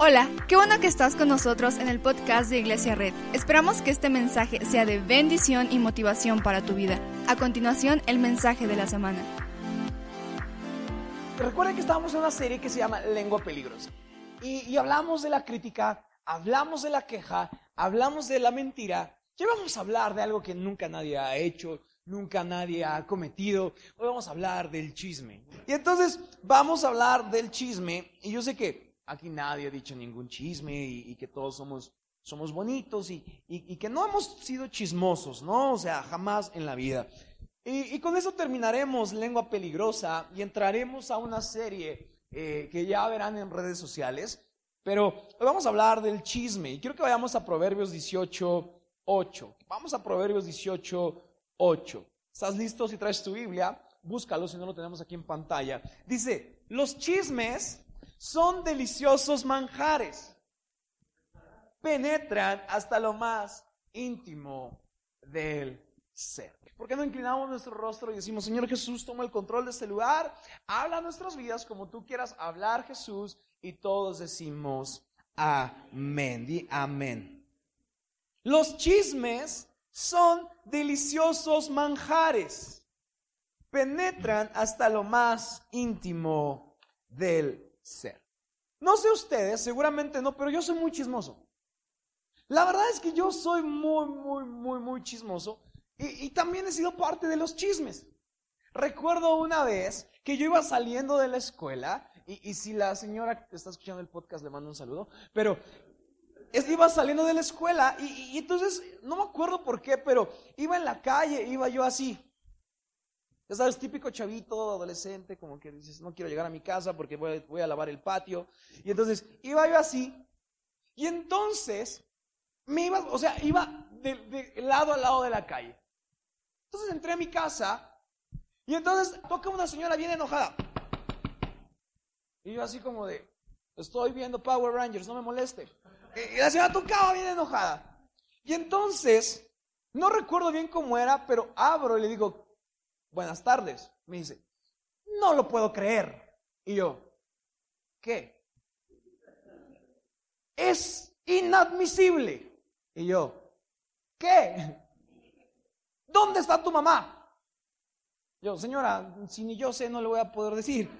Hola, qué bueno que estás con nosotros en el podcast de Iglesia Red. Esperamos que este mensaje sea de bendición y motivación para tu vida. A continuación, el mensaje de la semana. Recuerden que estábamos en una serie que se llama Lengua Peligrosa. Y, hablamos de la crítica, hablamos de la queja, hablamos de la mentira. Y vamos a hablar de algo que nunca nadie ha hecho, nunca nadie ha cometido. Hoy vamos a hablar del chisme. Y entonces vamos a hablar del chisme. Y yo sé que aquí nadie ha dicho ningún chisme y, que todos somos, somos bonitos y, que no hemos sido chismosos, ¿no? O sea, jamás en la vida. Y, con eso terminaremos Lengua Peligrosa y entraremos a una serie eh, que ya verán en redes sociales. Pero hoy vamos a hablar del chisme y quiero que vayamos a Proverbios 18, 8. Vamos a Proverbios 18, 8. ¿Estás listo? Si traes tu Biblia, búscalo, si no lo tenemos aquí en pantalla. Dice, los chismes son deliciosos manjares. Penetran hasta lo más íntimo del ser. ¿Por qué no inclinamos nuestro rostro y decimos, Señor Jesús, toma el control de este lugar, habla nuestras vidas como tú quieras hablar, Jesús, y todos decimos, amén, di amén. Los chismes son deliciosos manjares, penetran hasta lo más íntimo del ser. No sé ustedes, seguramente no, pero yo soy muy chismoso. La verdad es que yo soy muy, muy, muy, muy chismoso y, también he sido parte de los chismes. Recuerdo una vez que yo iba saliendo de la escuela y, si la señora que está escuchando el podcast le mando un saludo, pero iba saliendo de la escuela y, y, entonces no me acuerdo por qué, pero iba en la calle, iba yo así. Ya sabes, típico chavito, adolescente, como que dices, no quiero llegar a mi casa porque voy, a lavar el patio. Y entonces iba yo así. Y entonces me iba, o sea, iba de, lado a lado de la calle. Entonces entré a mi casa y entonces toca una señora bien enojada. Y yo así como de, estoy viendo Power Rangers, no me moleste. Y la señora tocaba bien enojada. Y entonces, no recuerdo bien cómo era, pero abro y le digo, buenas tardes. Me dice, no lo puedo creer. Y yo, ¿qué? Es inadmisible. Y yo, ¿qué? ¿Dónde está tu mamá? Yo, señora, si ni yo sé, no le voy a poder decir.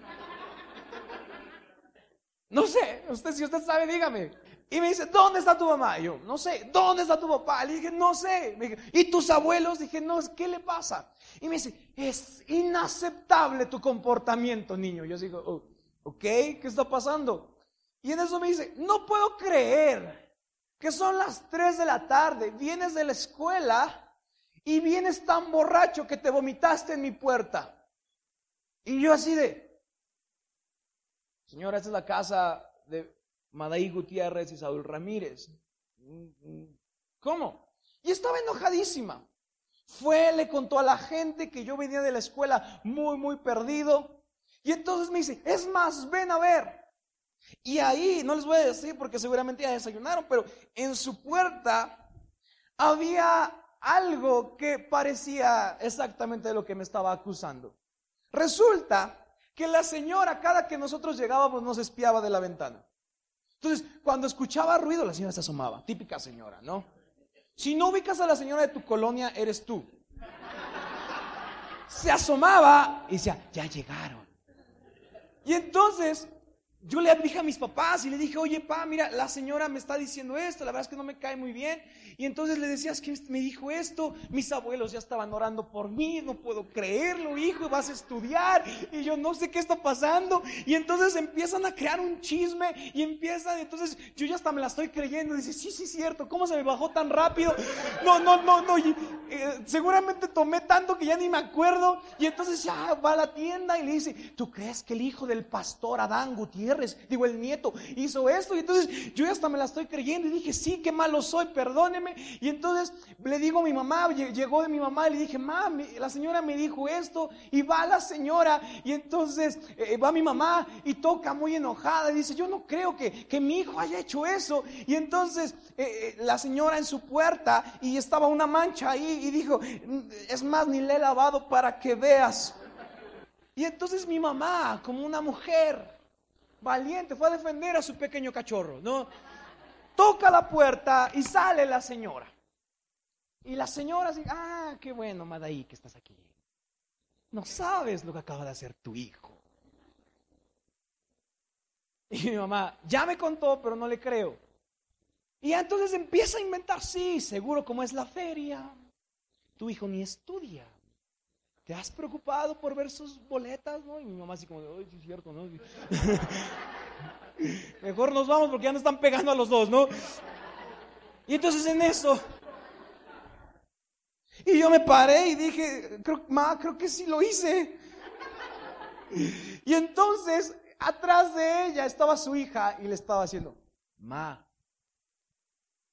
No sé, usted si usted sabe, dígame. Y me dice, ¿dónde está tu mamá? Y yo, no sé, ¿dónde está tu papá? Le dije, no sé. ¿y tus abuelos? Dije, no, ¿qué le pasa? Y me dice, es inaceptable tu comportamiento, niño. Yo digo, oh, ok, ¿qué está pasando? Y en eso me dice, no puedo creer que son las 3 de la tarde, vienes de la escuela y vienes tan borracho que te vomitaste en mi puerta. Y yo así de, señora, esta es la casa de Madaí Gutiérrez y Saúl Ramírez. ¿Cómo? Y estaba enojadísima. Fue, le contó a la gente que yo venía de la escuela muy, muy perdido. Y entonces me dice, es más, ven a ver. Y ahí, no les voy a decir porque seguramente ya desayunaron, pero en su puerta había algo que parecía exactamente lo que me estaba acusando. Resulta que la señora, cada que nosotros llegábamos, nos espiaba de la ventana. Entonces, cuando escuchaba ruido, la señora se asomaba. Típica señora, ¿no? Si no ubicas a la señora de tu colonia, eres tú. Se asomaba y decía, ya llegaron. Y entonces yo le dije a mis papás y le dije, oye, pa, mira, la señora me está diciendo esto, la verdad es que no me cae muy bien. Y entonces le decías que me dijo esto, mis abuelos ya estaban orando por mí, no puedo creerlo, hijo, vas a estudiar y yo no sé qué está pasando. Y entonces empiezan a crear un chisme y empiezan, entonces yo ya hasta me la estoy creyendo. Dice, sí, sí, cierto, ¿cómo se me bajó tan rápido? No, no, no, no, eh, seguramente tomé tanto que ya ni me acuerdo. Y entonces ya va a la tienda y le dice, ¿tú crees que el hijo del pastor Adán Gutiérrez, digo el nieto, hizo esto? Y entonces yo hasta me la estoy creyendo y dije, sí, qué malo soy, perdóneme y entonces le digo a mi mamá, llegó de mi mamá y le dije, mami, la señora me dijo esto. Y va la señora y entonces eh, va mi mamá y toca muy enojada y dice, yo no creo que, que mi hijo haya hecho eso. Y entonces eh, eh, la señora en su puerta y estaba una mancha ahí y dijo, es más, ni le he lavado para que veas. Y entonces mi mamá, como una mujer valiente, fue a defender a su pequeño cachorro, ¿no? Toca la puerta y sale la señora. Y la señora dice, ah, qué bueno, Madaí, que estás aquí. No sabes lo que acaba de hacer tu hijo. Y mi mamá, ya me contó, pero no le creo. Y entonces empieza a inventar, sí, seguro como es la feria. Tu hijo ni estudia. ¿Te has preocupado por ver sus boletas? ¿no? Y mi mamá así como, ay, sí es cierto, ¿no? Mejor nos vamos porque ya nos están pegando a los dos, ¿no? Y entonces en eso, y yo me paré y dije, ma, creo que sí lo hice. Y entonces, atrás de ella estaba su hija y le estaba haciendo, ma.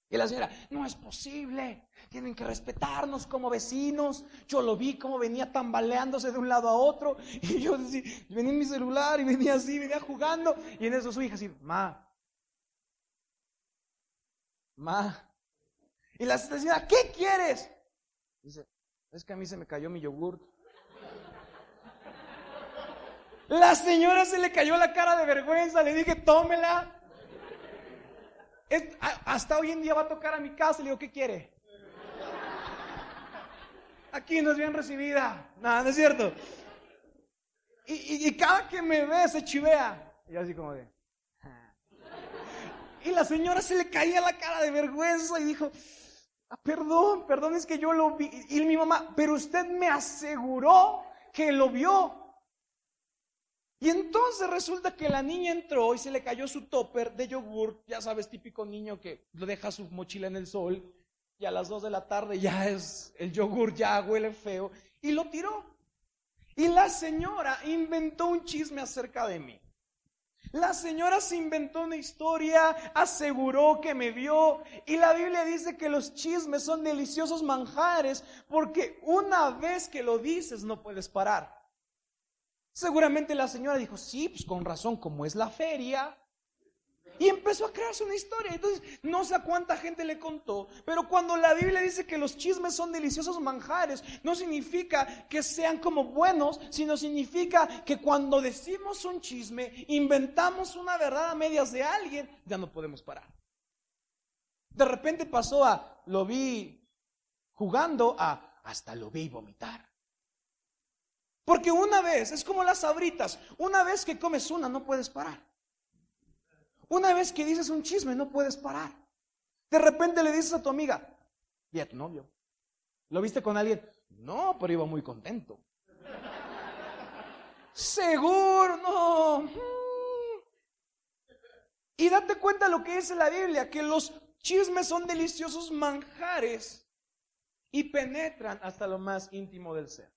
Y la señora, no es posible, tienen que respetarnos como vecinos. Yo lo vi como venía tambaleándose de un lado a otro. Y yo decía, venía en mi celular y venía así, venía jugando. Y en eso su hija así, ma. Ma. Y la señora, ¿qué quieres? Dice, es que a mí se me cayó mi yogurt. La señora se le cayó la cara de vergüenza, le dije, tómela. hasta hoy en día va a tocar a mi casa, le digo, ¿qué quiere? Aquí no es bien recibida. Nada, no es cierto. Y, cada que me ve se chivea. Y así como de... Ah". Y la señora se le caía la cara de vergüenza y dijo, Ah, perdón, perdón, es que yo lo vi. Y mi mamá, pero usted me aseguró que lo vio. Y entonces resulta que la niña entró y se le cayó su topper de yogur, ya sabes, típico niño que lo deja su mochila en el sol y a las 2 de la tarde ya es el yogur, ya huele feo, y lo tiró. Y la señora inventó un chisme acerca de mí. La señora se inventó una historia, aseguró que me vio y la Biblia dice que los chismes son deliciosos manjares porque una vez que lo dices no puedes parar. Seguramente la señora dijo, sí, pues con razón, como es la feria, y empezó a crearse una historia. Entonces, no sé a cuánta gente le contó, pero cuando la Biblia dice que los chismes son deliciosos manjares, no significa que sean como buenos, sino significa que cuando decimos un chisme, inventamos una verdad a medias de alguien, ya no podemos parar. De repente pasó a, lo vi jugando, a, hasta lo vi vomitar. Porque una vez, es como las sabritas, una vez que comes una, no puedes parar. Una vez que dices un chisme, no puedes parar. De repente le dices a tu amiga, ¿y a tu novio? ¿Lo viste con alguien? No, pero iba muy contento. Seguro, no. Y date cuenta lo que dice la Biblia, que los chismes son deliciosos manjares y penetran hasta lo más íntimo del ser.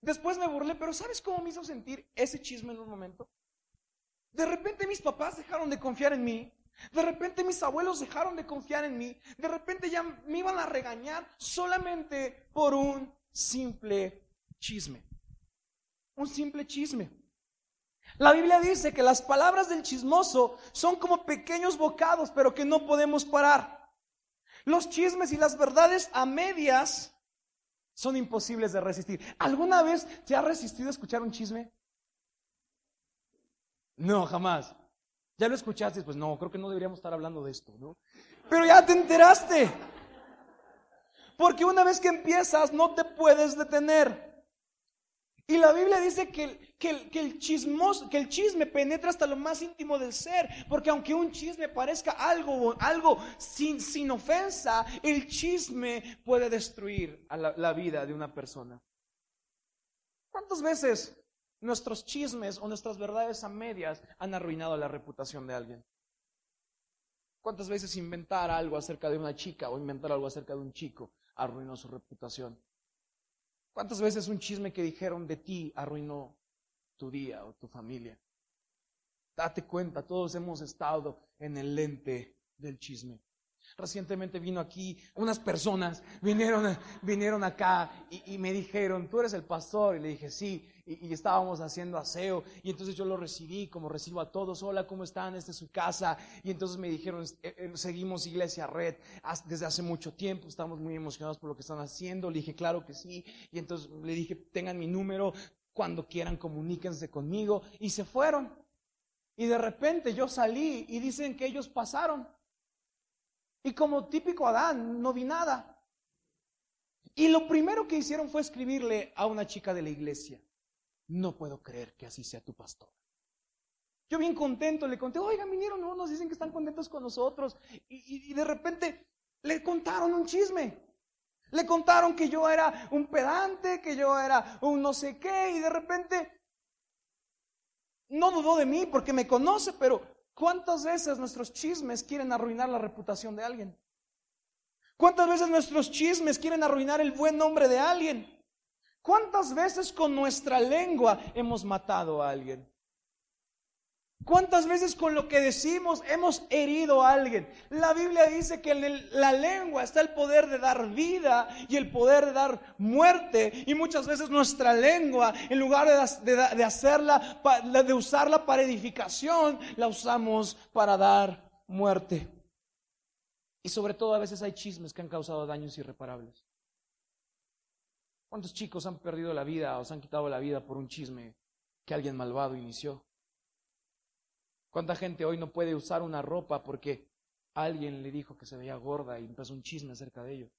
Después me burlé, pero ¿sabes cómo me hizo sentir ese chisme en un momento? De repente mis papás dejaron de confiar en mí. De repente mis abuelos dejaron de confiar en mí. De repente ya me iban a regañar solamente por un simple chisme. Un simple chisme. La Biblia dice que las palabras del chismoso son como pequeños bocados, pero que no podemos parar. Los chismes y las verdades a medias son imposibles de resistir. ¿Alguna vez te ha resistido a escuchar un chisme? No, jamás. Ya lo escuchaste, pues no, creo que no deberíamos estar hablando de esto, ¿no? Pero ya te enteraste. Porque una vez que empiezas, no te puedes detener. Y la Biblia dice que, que, el, chismos, que el chisme penetra hasta lo más íntimo del ser. Porque aunque un chisme parezca algo, algo sin, sin ofensa, el chisme puede destruir a la, la vida de una persona. ¿Cuántas veces nuestros chismes o nuestras verdades a medias han arruinado la reputación de alguien. ¿Cuántas veces inventar algo acerca de una chica o inventar algo acerca de un chico arruinó su reputación? ¿Cuántas veces un chisme que dijeron de ti arruinó tu día o tu familia? Date cuenta, todos hemos estado en el lente del chisme. Recientemente vino aquí unas personas, vinieron, vinieron acá y, y, me dijeron, tú eres el pastor. Y le dije, sí y, estábamos haciendo aseo y entonces yo lo recibí como recibo a todos, hola, ¿cómo están? Esta es su casa y entonces me dijeron, eh, eh, seguimos Iglesia Red desde hace mucho tiempo, estamos muy emocionados por lo que están haciendo, le dije, claro que sí, y entonces le dije, tengan mi número, cuando quieran comuníquense conmigo y se fueron. Y de repente yo salí y dicen que ellos pasaron. Y como típico Adán, no vi nada. Y lo primero que hicieron fue escribirle a una chica de la iglesia, no puedo creer que así sea tu pastor. Yo bien contento le conté, oigan, vinieron, no, nos dicen que están contentos con nosotros. Y, y de repente le contaron un chisme. Le contaron que yo era un pedante, que yo era un no sé qué, y de repente no dudó de mí porque me conoce, pero ¿cuántas veces nuestros chismes quieren arruinar la reputación de alguien? ¿Cuántas veces nuestros chismes quieren arruinar el buen nombre de alguien? ¿Cuántas veces con nuestra lengua hemos matado a alguien? ¿Cuántas veces con lo que decimos hemos herido a alguien? La Biblia dice que en la lengua está el poder de dar vida y el poder de dar muerte. Y muchas veces nuestra lengua, en lugar de, de hacerla, de usarla para edificación, la usamos para dar muerte. Y sobre todo a veces hay chismes que han causado daños irreparables. ¿Cuántos chicos han perdido la vida o se han quitado la vida por un chisme que alguien malvado inició? ¿Cuánta gente hoy no puede usar una ropa porque alguien le dijo que se veía gorda y empezó un chisme acerca de ello?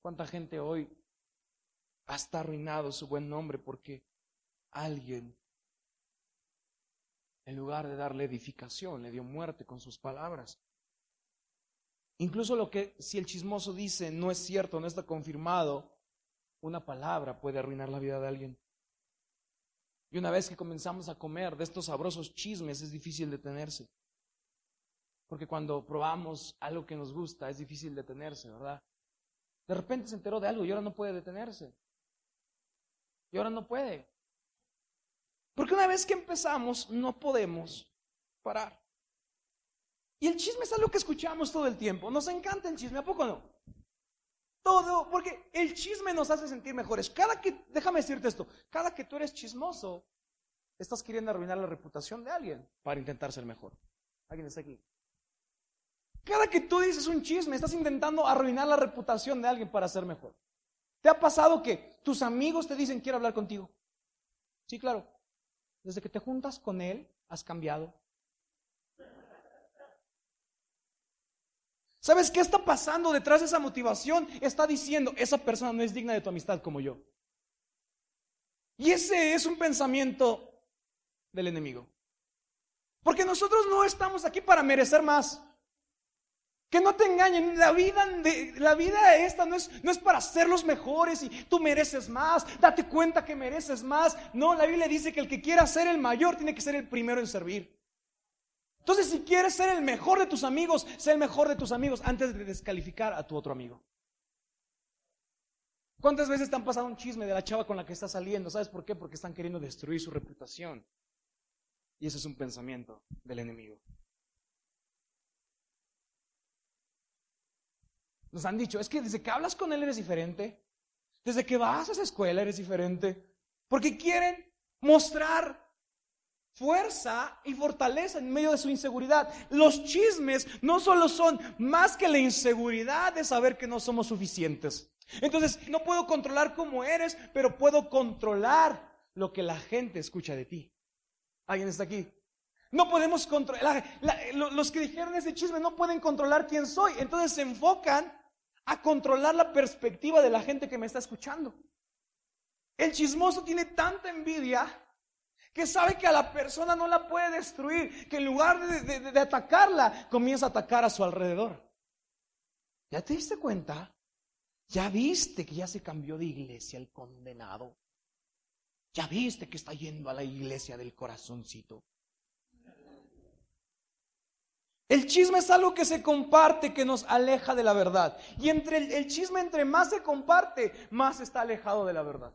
¿Cuánta gente hoy hasta arruinado su buen nombre porque alguien, en lugar de darle edificación, le dio muerte con sus palabras? Incluso lo que si el chismoso dice no es cierto, no está confirmado, una palabra puede arruinar la vida de alguien. Y una vez que comenzamos a comer de estos sabrosos chismes es difícil detenerse. Porque cuando probamos algo que nos gusta es difícil detenerse, ¿verdad? De repente se enteró de algo y ahora no puede detenerse. Y ahora no puede. Porque una vez que empezamos no podemos parar. Y el chisme es algo que escuchamos todo el tiempo. Nos encanta el chisme, ¿a poco no? Todo, porque el chisme nos hace sentir mejores. Cada que, déjame decirte esto, cada que tú eres chismoso, estás queriendo arruinar la reputación de alguien para intentar ser mejor. ¿Alguien está aquí? Cada que tú dices un chisme, estás intentando arruinar la reputación de alguien para ser mejor. ¿Te ha pasado que tus amigos te dicen quiero hablar contigo? Sí, claro. Desde que te juntas con él, has cambiado. ¿Sabes qué está pasando detrás de esa motivación? Está diciendo, esa persona no es digna de tu amistad como yo. Y ese es un pensamiento del enemigo. Porque nosotros no estamos aquí para merecer más. Que no te engañen, la vida, la vida esta no es, no es para ser los mejores y tú mereces más, date cuenta que mereces más. No, la Biblia dice que el que quiera ser el mayor tiene que ser el primero en servir. Entonces, si quieres ser el mejor de tus amigos, sé el mejor de tus amigos antes de descalificar a tu otro amigo. ¿Cuántas veces te han pasado un chisme de la chava con la que estás saliendo? ¿Sabes por qué? Porque están queriendo destruir su reputación. Y ese es un pensamiento del enemigo. Nos han dicho, es que desde que hablas con él eres diferente. Desde que vas a esa escuela eres diferente. Porque quieren mostrar fuerza y fortaleza en medio de su inseguridad. Los chismes no solo son más que la inseguridad de saber que no somos suficientes. Entonces, no puedo controlar cómo eres, pero puedo controlar lo que la gente escucha de ti. ¿Alguien está aquí? No podemos controlar, los que dijeron ese chisme no pueden controlar quién soy, entonces se enfocan a controlar la perspectiva de la gente que me está escuchando. El chismoso tiene tanta envidia que sabe que a la persona no la puede destruir, que en lugar de, atacarla, comienza a atacar a su alrededor. ¿Ya te diste cuenta? ¿Ya viste que ya se cambió de iglesia el condenado? ¿Ya viste que está yendo a la iglesia del corazoncito? El chisme es algo que se comparte, que nos aleja de la verdad. Y entre el, el chisme, entre más se comparte, más está alejado de la verdad.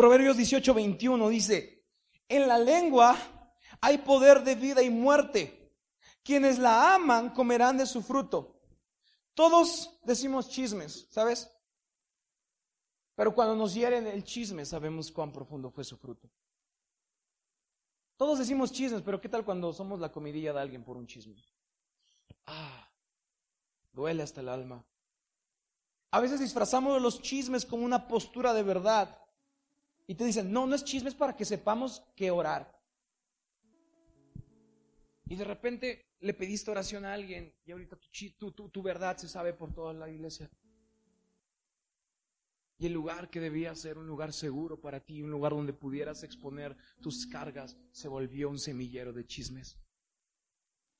Proverbios 18, 21 dice, en la lengua hay poder de vida y muerte. Quienes la aman comerán de su fruto. Todos decimos chismes, ¿sabes? Pero cuando nos hieren el chisme sabemos cuán profundo fue su fruto. Todos decimos chismes, pero ¿qué tal cuando somos la comidilla de alguien por un chisme? Ah, duele hasta el alma. A veces disfrazamos los chismes como una postura de verdad y te dicen, no, no es chisme, es para que sepamos qué orar. Y de repente le pediste oración a alguien y ahorita tu, tu, tu verdad se sabe por toda la iglesia. Y el lugar que debía ser un lugar seguro para ti, un lugar donde pudieras exponer tus cargas, se volvió un semillero de chismes.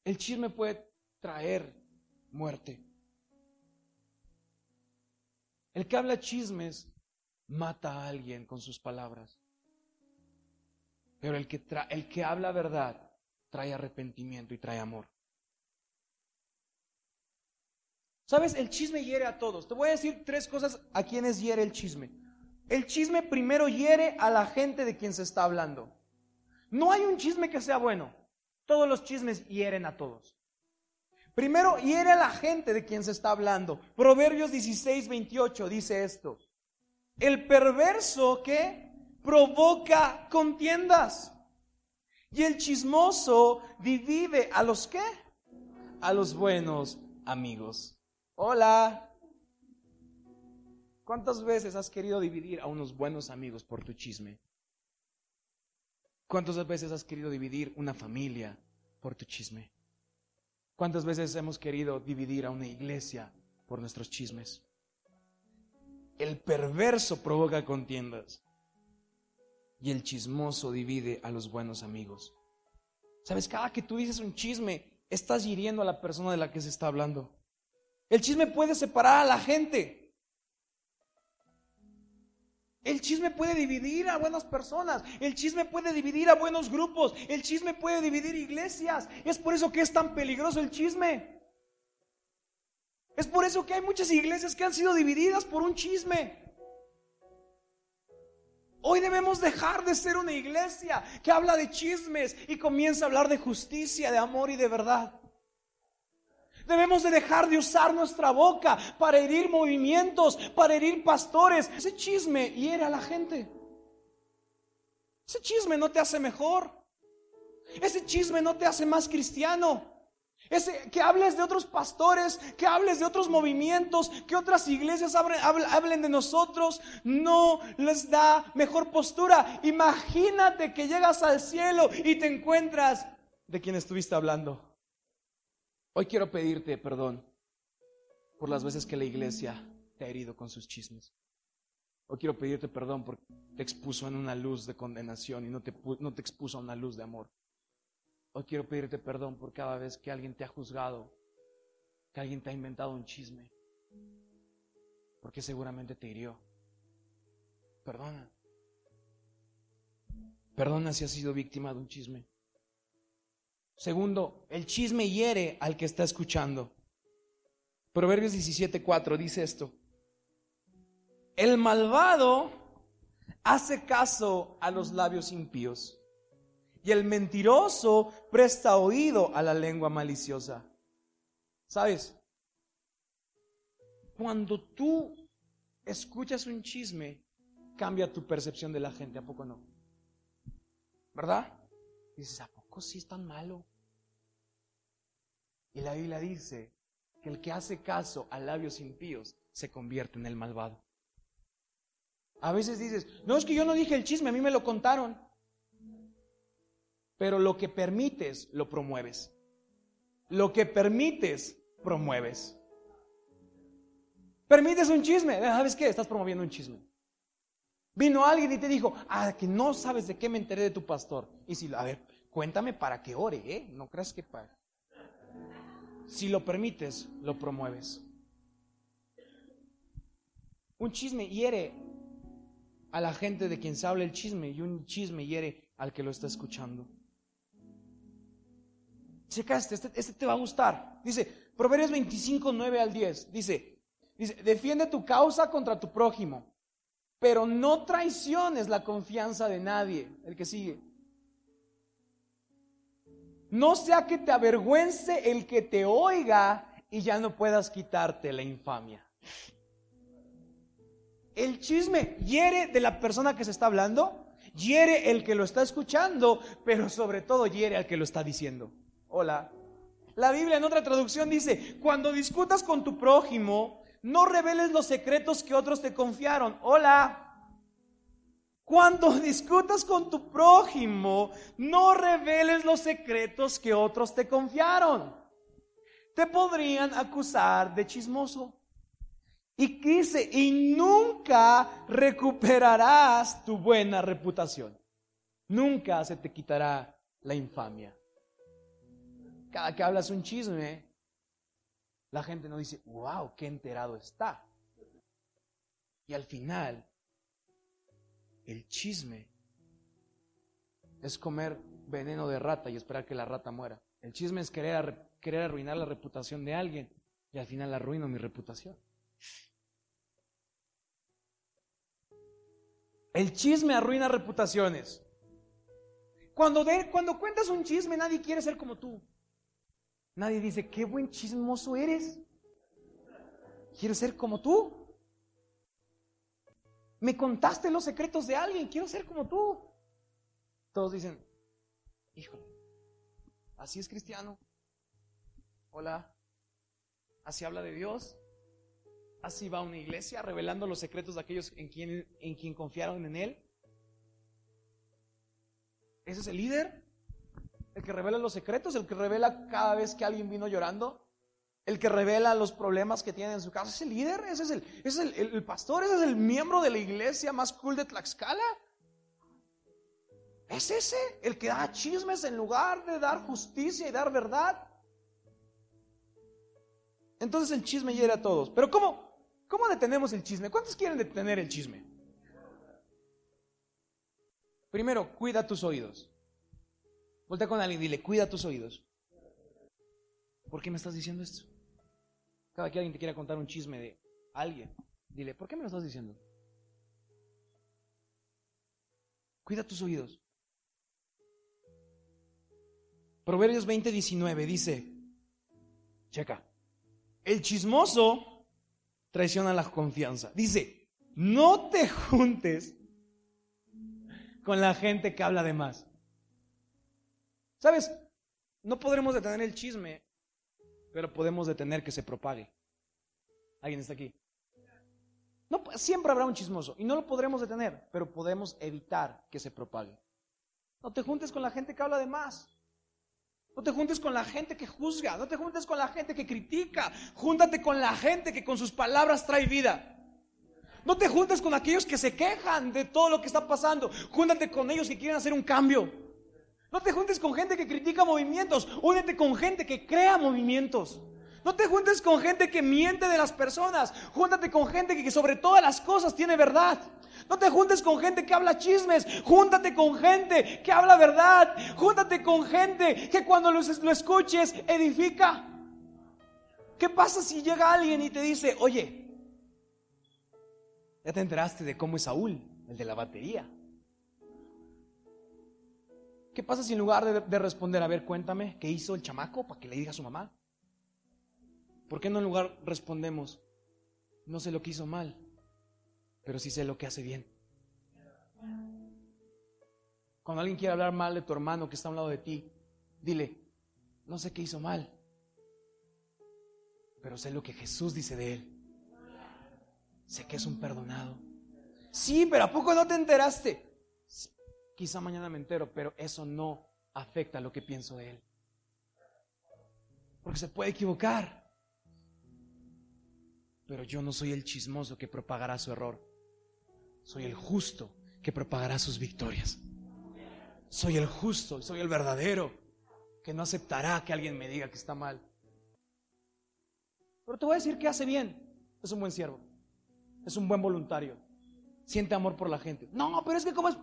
El chisme puede traer muerte. El que habla chismes mata a alguien con sus palabras. Pero el que, el que habla verdad trae arrepentimiento y trae amor. Sabes, el chisme hiere a todos. Te voy a decir tres cosas a quienes hiere el chisme. El chisme primero hiere a la gente de quien se está hablando. No hay un chisme que sea bueno. Todos los chismes hieren a todos. Primero hiere a la gente de quien se está hablando. Proverbios 16, 28 dice esto. El perverso que provoca contiendas. Y el chismoso divide a los que? A los buenos amigos. Hola. ¿Cuántas veces has querido dividir a unos buenos amigos por tu chisme? ¿Cuántas veces has querido dividir una familia por tu chisme? ¿Cuántas veces hemos querido dividir a una iglesia por nuestros chismes? El perverso provoca contiendas y el chismoso divide a los buenos amigos. Sabes, cada que tú dices un chisme, estás hiriendo a la persona de la que se está hablando. El chisme puede separar a la gente. El chisme puede dividir a buenas personas. El chisme puede dividir a buenos grupos. El chisme puede dividir iglesias. Es por eso que es tan peligroso el chisme. Es por eso que hay muchas iglesias que han sido divididas por un chisme. Hoy debemos dejar de ser una iglesia que habla de chismes y comienza a hablar de justicia, de amor y de verdad. Debemos de dejar de usar nuestra boca para herir movimientos, para herir pastores. Ese chisme hiere a la gente. Ese chisme no te hace mejor. Ese chisme no te hace más cristiano. Ese, que hables de otros pastores, que hables de otros movimientos, que otras iglesias hablen, de nosotros, no les da mejor postura. Imagínate que llegas al cielo y te encuentras de quien estuviste hablando. Hoy quiero pedirte perdón por las veces que la iglesia te ha herido con sus chismes. Hoy quiero pedirte perdón porque te expuso en una luz de condenación y no te, no te expuso a una luz de amor. Hoy quiero pedirte perdón por cada vez que alguien te ha juzgado, que alguien te ha inventado un chisme, porque seguramente te hirió. Perdona. Perdona si has sido víctima de un chisme. Segundo, el chisme hiere al que está escuchando. Proverbios 17:4 dice esto. El malvado hace caso a los labios impíos y el mentiroso presta oído a la lengua maliciosa. ¿Sabes? Cuando tú escuchas un chisme, cambia tu percepción de la gente, ¿a poco no? ¿Verdad? Dices, ¿a poco sí es tan malo? Y la Biblia dice que el que hace caso a labios impíos se convierte en el malvado. A veces dices, no es que yo no dije el chisme, a mí me lo contaron. Pero lo que permites, lo promueves. Lo que permites, promueves. Permites un chisme, ¿sabes qué? Estás promoviendo un chisme. Vino alguien y te dijo, ah, que no sabes de qué me enteré de tu pastor. Y si, a ver, cuéntame para que ore, ¿eh? No creas que para si lo permites, lo promueves. Un chisme hiere a la gente de quien se habla el chisme y un chisme hiere al que lo está escuchando. Checa este, este, te va a gustar. Dice, Proverbios 25, 9 al 10. Dice, dice, defiende tu causa contra tu prójimo, pero no traiciones la confianza de nadie. El que sigue. No sea que te avergüence el que te oiga y ya no puedas quitarte la infamia. El chisme hiere de la persona que se está hablando, hiere el que lo está escuchando, pero sobre todo hiere al que lo está diciendo. Hola. La Biblia en otra traducción dice, cuando discutas con tu prójimo, no reveles los secretos que otros te confiaron. Hola. Cuando discutas con tu prójimo, no reveles los secretos que otros te confiaron. Te podrían acusar de chismoso. Y dice, y nunca recuperarás tu buena reputación. Nunca se te quitará la infamia. Cada que hablas un chisme, la gente no dice, wow, qué enterado está. Y al final, el chisme es comer veneno de rata y esperar que la rata muera. El chisme es querer, querer arruinar la reputación de alguien y al final arruino mi reputación. El chisme arruina reputaciones. Cuando, cuando cuentas un chisme, nadie quiere ser como tú. Nadie dice, qué buen chismoso eres. ¿Quieres ser como tú? Me contaste los secretos de alguien, quiero ser como tú. Todos dicen, híjole, así es cristiano. Hola, así habla de Dios. Así va una iglesia revelando los secretos de aquellos en quien, en quien confiaron en Él. Ese es el líder, el que revela los secretos, el que revela cada vez que alguien vino llorando, el que revela los problemas que tiene en su casa. ¿Es el líder? ¿Ese es, el, es el, pastor? ¿Ese es el miembro de la iglesia más cool de Tlaxcala? ¿Es ese el que da chismes en lugar de dar justicia y dar verdad? Entonces el chisme hiere a todos. Pero ¿cómo? ¿Cómo detenemos el chisme? ¿Cuántos quieren detener el chisme? Primero, cuida tus oídos. Voltea con alguien y dile, cuida tus oídos. ¿Por qué me estás diciendo esto? Cada que alguien te quiera contar un chisme de alguien, dile, ¿por qué me lo estás diciendo? Cuida tus oídos. Proverbios 20, 19 dice, checa, el chismoso traiciona la confianza. Dice, no te juntes con la gente que habla de más. ¿Sabes? No podremos detener el chisme, pero podemos detener que se propague. ¿Alguien está aquí? No, siempre habrá un chismoso y no lo podremos detener, pero podemos evitar que se propague. No te juntes con la gente que habla de más. No te juntes con la gente que juzga, no te juntes con la gente que critica, júntate con la gente que con sus palabras trae vida. No te juntes con aquellos que se quejan de todo lo que está pasando, júntate con ellos que quieren hacer un cambio. No te juntes con gente que critica movimientos, únete con gente que crea movimientos. No te juntes con gente que miente de las personas, júntate con gente que sobre todas las cosas tiene verdad. No te juntes con gente que habla chismes, júntate con gente que habla verdad, júntate con gente que cuando lo, escuches edifica. ¿Qué pasa si llega alguien y te dice, oye, ya te enteraste de cómo es Saúl, el de la batería? ¿Qué pasa si en lugar de, de, responder, a ver, cuéntame, ¿qué hizo el chamaco para que le diga a su mamá? ¿Por qué no en lugar respondemos, no sé lo que hizo mal, pero sí sé lo que hace bien. Cuando alguien quiere hablar mal de tu hermano que está a un lado de ti, dile, no sé qué hizo mal, pero sé lo que Jesús dice de él. Sé que es un perdonado. Sí, pero ¿a poco no te enteraste? Quizá mañana me entero, pero eso no afecta lo que pienso de él. Porque se puede equivocar. Pero yo no soy el chismoso que propagará su error. Soy el justo que propagará sus victorias. Soy el justo, soy el verdadero que no aceptará que alguien me diga que está mal. Pero te voy a decir que hace bien. Es un buen siervo. Es un buen voluntario. Siente amor por la gente. No, pero es que como es...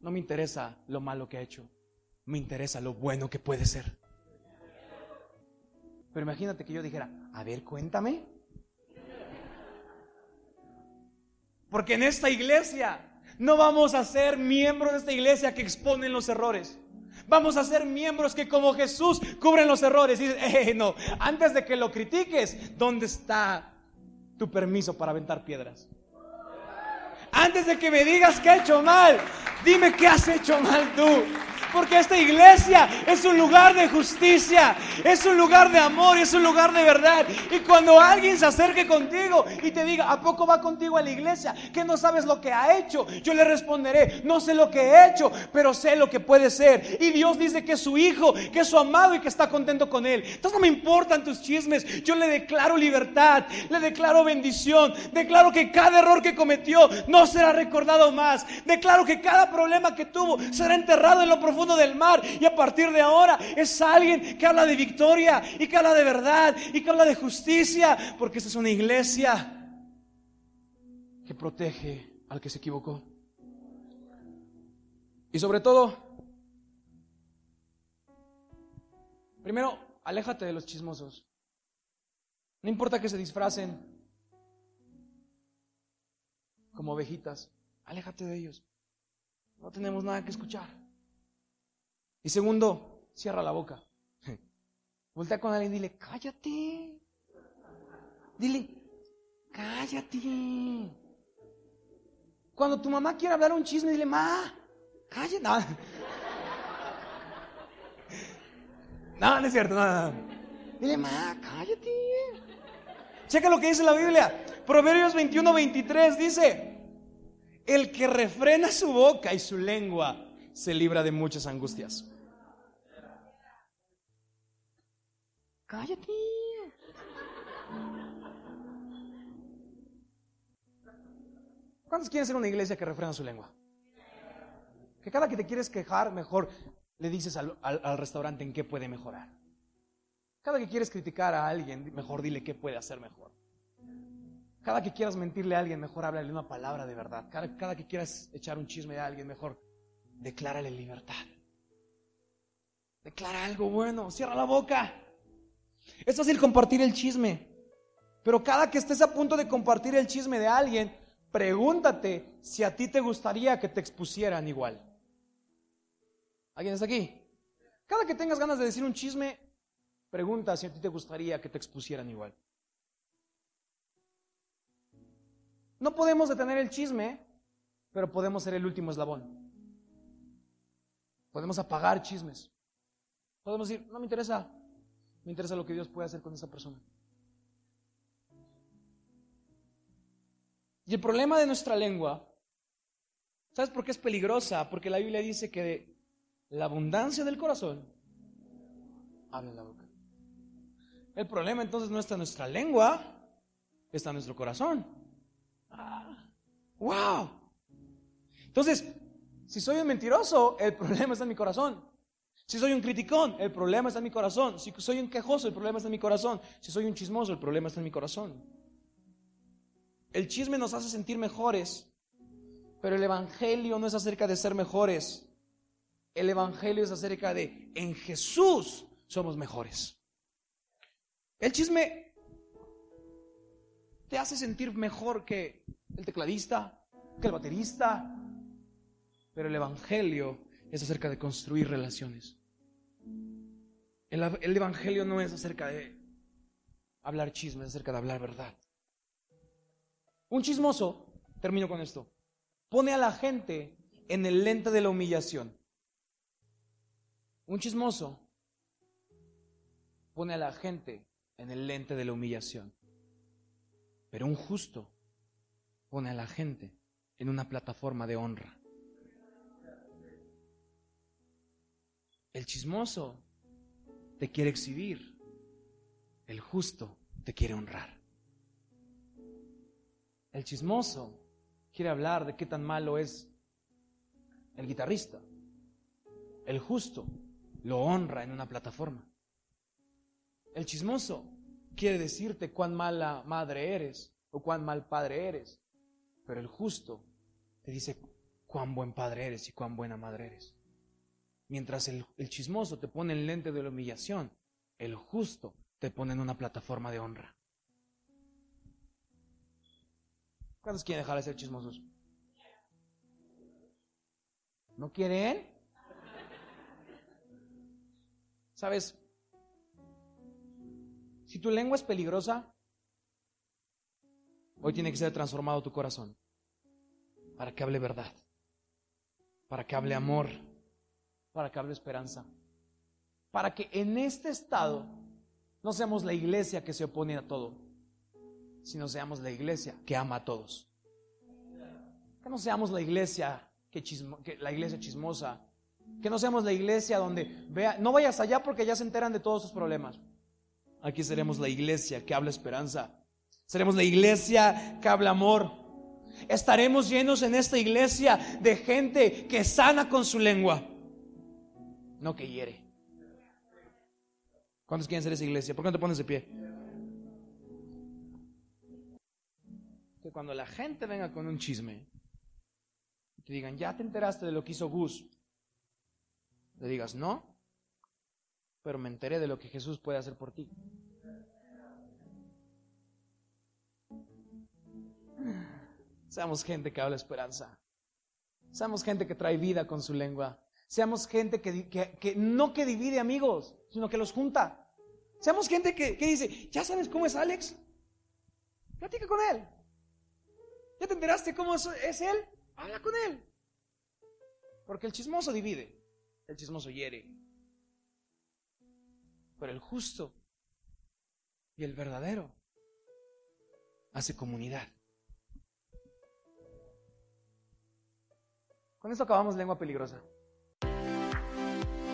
No me interesa lo malo que ha hecho. Me interesa lo bueno que puede ser. Pero imagínate que yo dijera, a ver, cuéntame. Porque en esta iglesia no vamos a ser miembros de esta iglesia que exponen los errores. Vamos a ser miembros que como Jesús cubren los errores. Y dicen, eh, no, antes de que lo critiques, ¿dónde está tu permiso para aventar piedras? Antes de que me digas que he hecho mal, dime qué has hecho mal tú. Porque esta iglesia es un lugar de justicia, es un lugar de amor, es un lugar de verdad. Y cuando alguien se acerque contigo y te diga, ¿a poco va contigo a la iglesia? Que no sabes lo que ha hecho. Yo le responderé, no sé lo que he hecho, pero sé lo que puede ser. Y Dios dice que es su hijo, que es su amado y que está contento con él. Entonces no me importan tus chismes. Yo le declaro libertad, le declaro bendición, declaro que cada error que cometió no será recordado más. Declaro que cada problema que tuvo será enterrado en lo profundo del mar y a partir de ahora es alguien que habla de victoria y que habla de verdad y que habla de justicia, porque esta es una iglesia que protege al que se equivocó. Y sobre todo, primero, aléjate de los chismosos. No importa que se disfracen como ovejitas, aléjate de ellos. No tenemos nada que escuchar. Y segundo, cierra la boca. Voltea con alguien y dile, cállate. Dile, cállate. Cuando tu mamá quiera hablar un chisme, dile, ma, cállate. No, no, no es cierto. No, Dile, ma, cállate. Checa lo que dice la Biblia. Proverbios 21, 23 dice, el que refrena su boca y su lengua se libra de muchas angustias. Cállate. ¿Cuántos quieren ser una iglesia que refrena su lengua? Que cada que te quieres quejar, mejor le dices al, al, restaurante en qué puede mejorar. Cada que quieres criticar a alguien, mejor dile qué puede hacer mejor. Cada que quieras mentirle a alguien, mejor háblale una palabra de verdad. Cada, cada que quieras echar un chisme a alguien, mejor declárale libertad. Declara algo bueno, cierra la boca. Es fácil compartir el chisme, pero cada que estés a punto de compartir el chisme de alguien, pregúntate si a ti te gustaría que te expusieran igual. ¿Alguien está aquí? Cada que tengas ganas de decir un chisme, pregunta si a ti te gustaría que te expusieran igual. No podemos detener el chisme, pero podemos ser el último eslabón. Podemos apagar chismes. Podemos decir, no me interesa, me interesa lo que Dios puede hacer con esa persona. Y el problema de nuestra lengua, ¿sabes por qué es peligrosa? Porque la Biblia dice que de la abundancia del corazón habla la boca. El problema entonces no está en nuestra lengua, está en nuestro corazón. Ah, ¡Wow! Entonces, si soy un mentiroso, el problema está en mi corazón. Si soy un criticón, el problema está en mi corazón. Si soy un quejoso, el problema está en mi corazón. Si soy un chismoso, el problema está en mi corazón. El chisme nos hace sentir mejores, pero el Evangelio no es acerca de ser mejores. El Evangelio es acerca de en Jesús somos mejores. El chisme te hace sentir mejor que el tecladista, que el baterista, pero el Evangelio es acerca de construir relaciones. El, Evangelio no es acerca de hablar chismes, es acerca de hablar verdad. Un chismoso, termino con esto, pone a la gente en el lente de la humillación. Un chismoso pone a la gente en el lente de la humillación. Pero un justo pone a la gente en una plataforma de honra. El chismoso te quiere exhibir. El justo te quiere honrar. El chismoso quiere hablar de qué tan malo es el guitarrista. El justo lo honra en una plataforma. El chismoso quiere decirte cuán mala madre eres o cuán mal padre eres. Pero el justo te dice cuán buen padre eres y cuán buena madre eres. Mientras el, chismoso te pone en lente de la humillación, el justo te pone en una plataforma de honra. ¿Cuántos quieren dejar de ser chismosos? ¿No quieren? ¿Sabes? Si tu lengua es peligrosa, hoy tiene que ser transformado tu corazón para que hable verdad, para que hable amor para que hable esperanza. Para que en este estado no seamos la iglesia que se opone a todo, sino seamos la iglesia que ama a todos. Que no seamos la iglesia que, que la iglesia chismosa, que no seamos la iglesia donde vea, no vayas allá porque ya se enteran de todos sus problemas. Aquí seremos la iglesia que habla esperanza. Seremos la iglesia que habla amor. Estaremos llenos en esta iglesia de gente que sana con su lengua, no que hiere. ¿Cuántos quieren ser esa iglesia? ¿Por qué no te pones de pie? Que cuando la gente venga con un chisme, te digan, ya te enteraste de lo que hizo Gus, le digas, no, pero me enteré de lo que Jesús puede hacer por ti. Seamos gente que habla esperanza. Seamos gente que trae vida con su lengua. Seamos gente que, no que divide amigos, sino que los junta. Seamos gente que, que dice, ¿ya sabes cómo es Alex? Platica con él. ¿Ya te enteraste cómo es, es él? Habla con él. Porque el chismoso divide, el chismoso hiere. Pero el justo y el verdadero hace comunidad. Con esto acabamos lengua peligrosa.